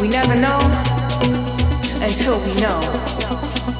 we never know until we know.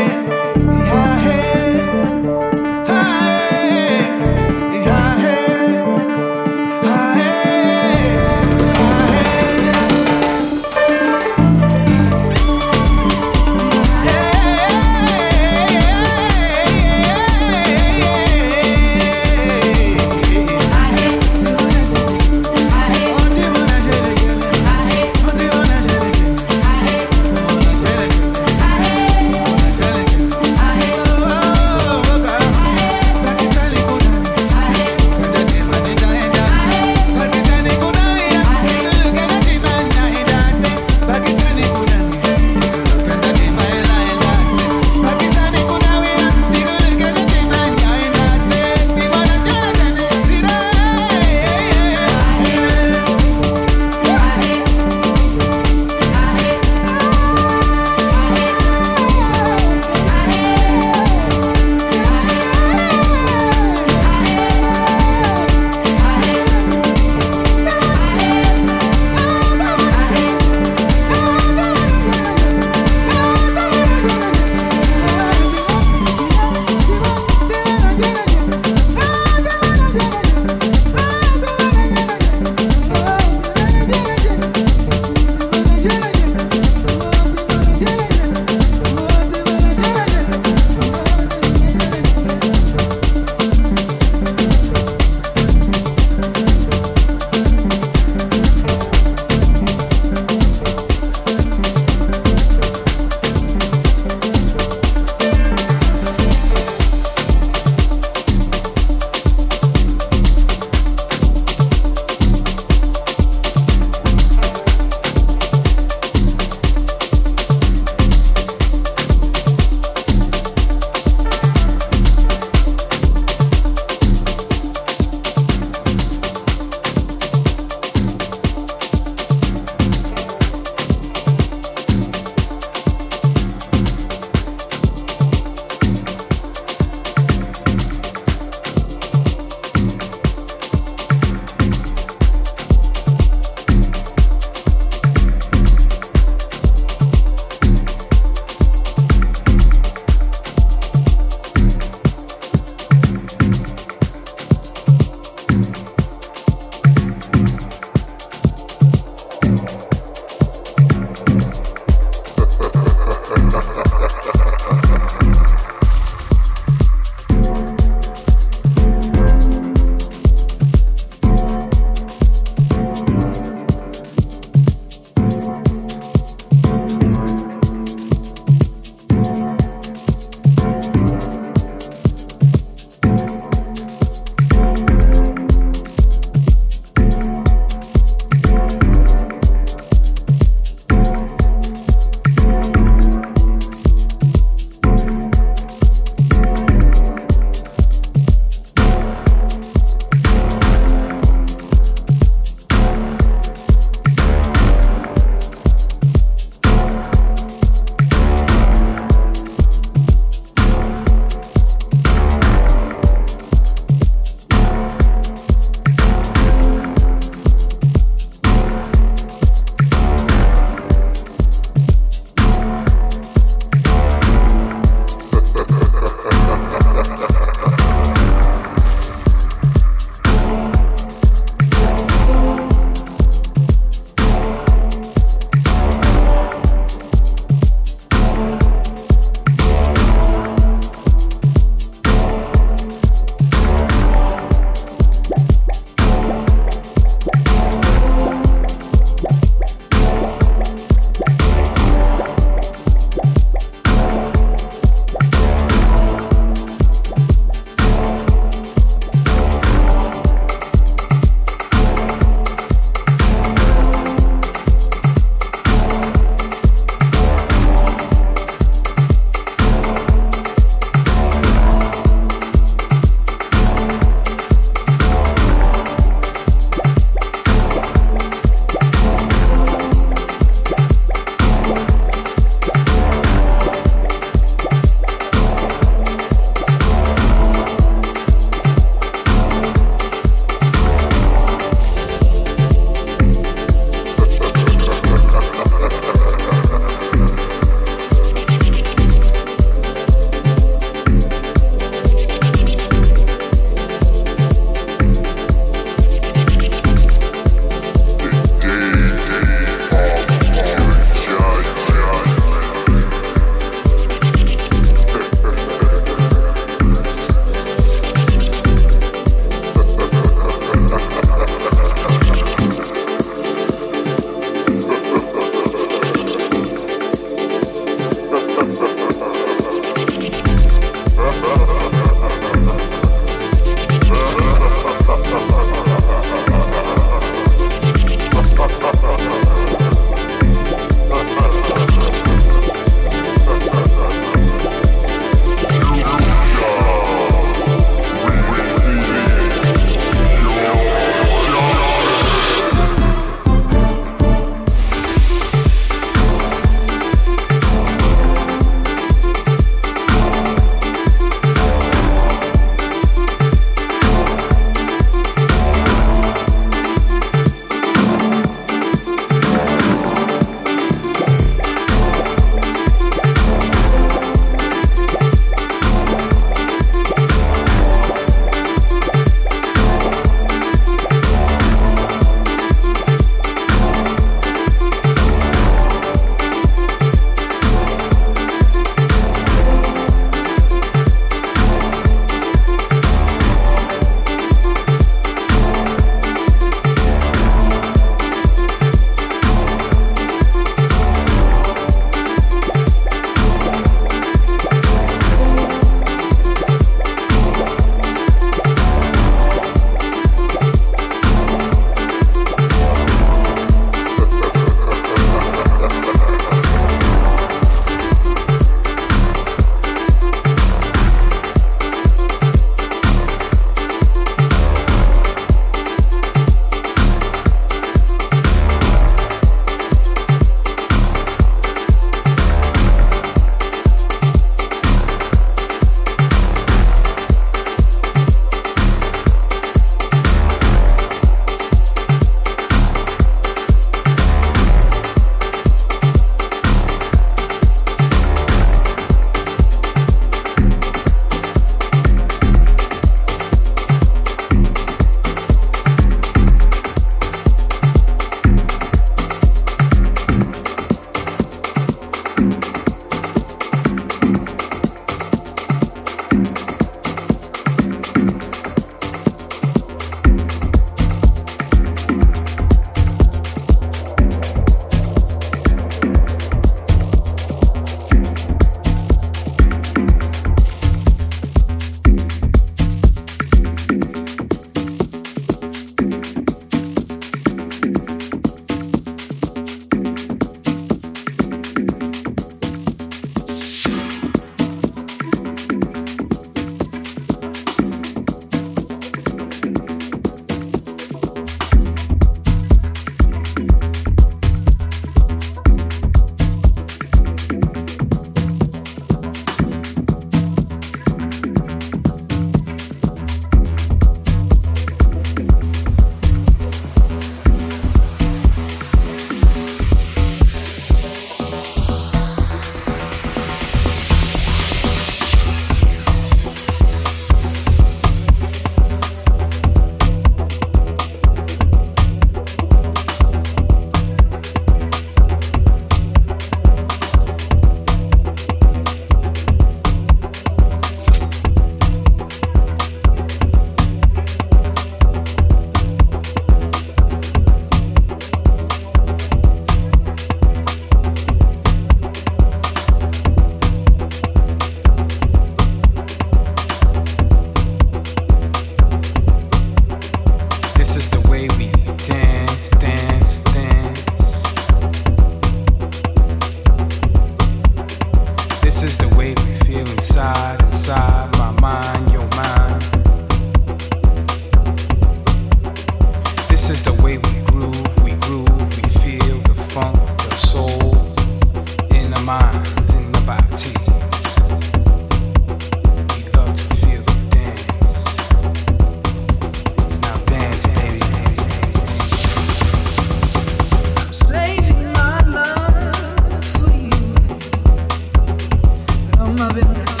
misma venganza.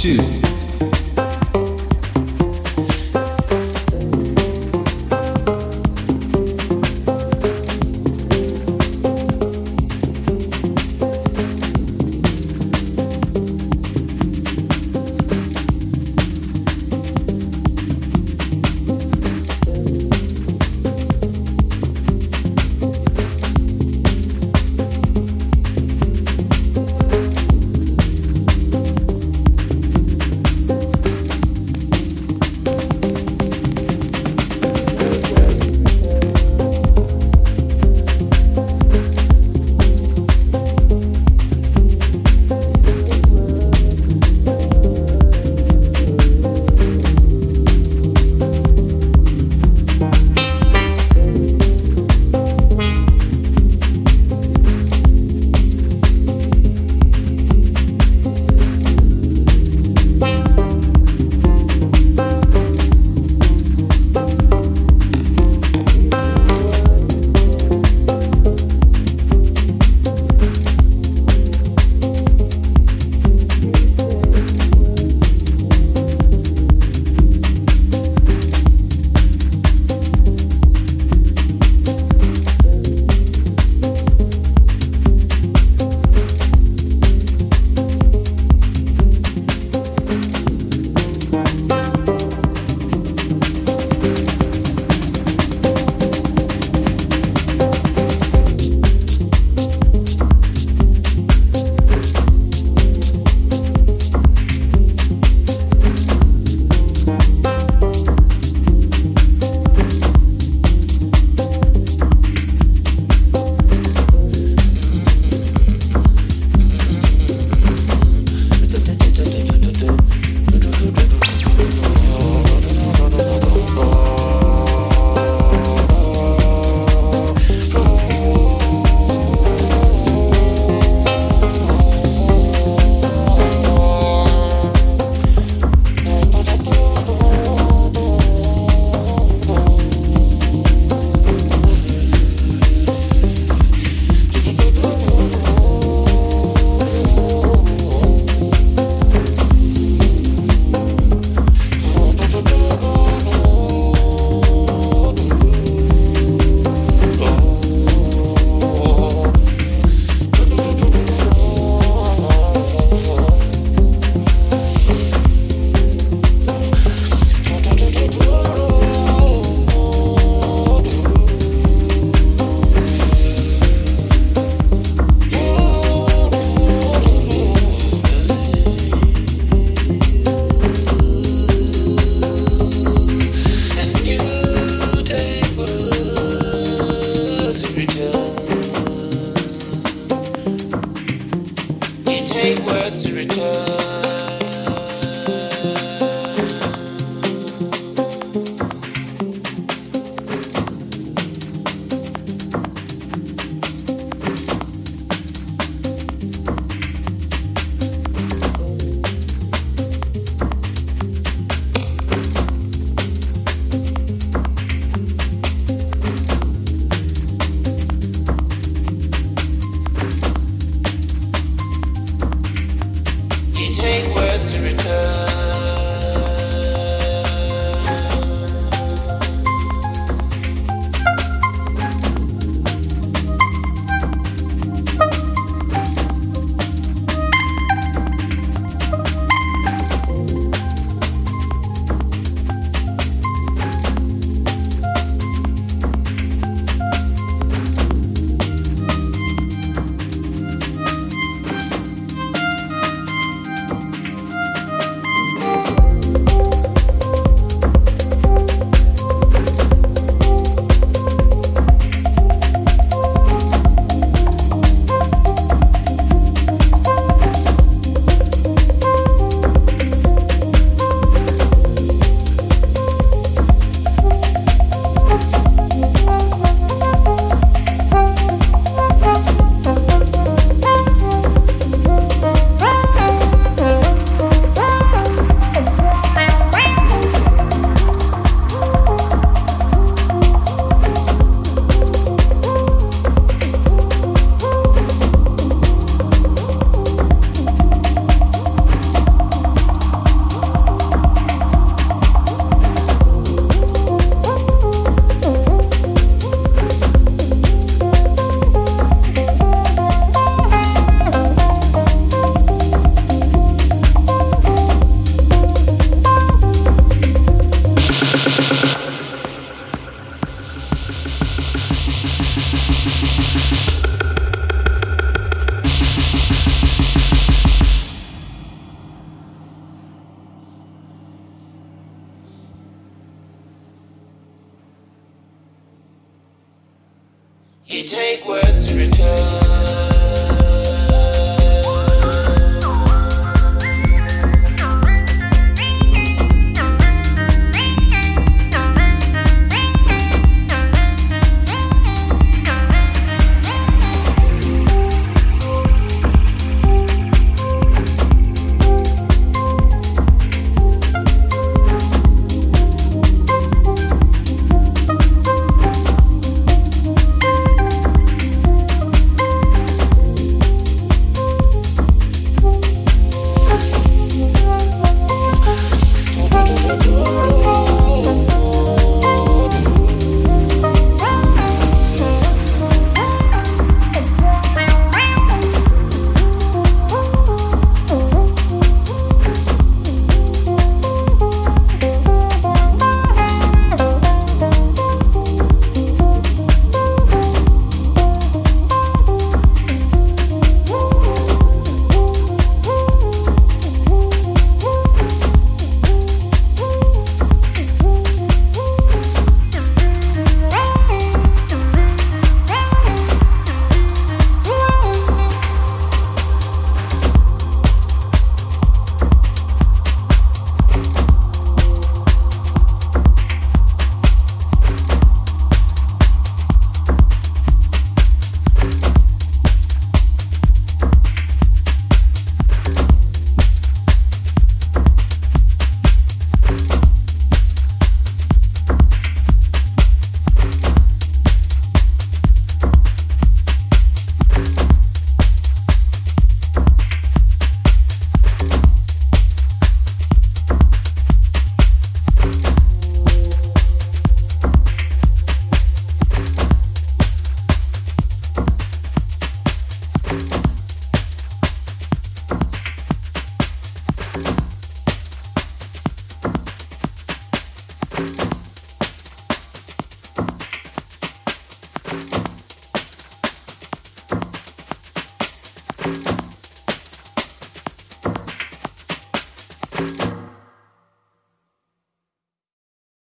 Two.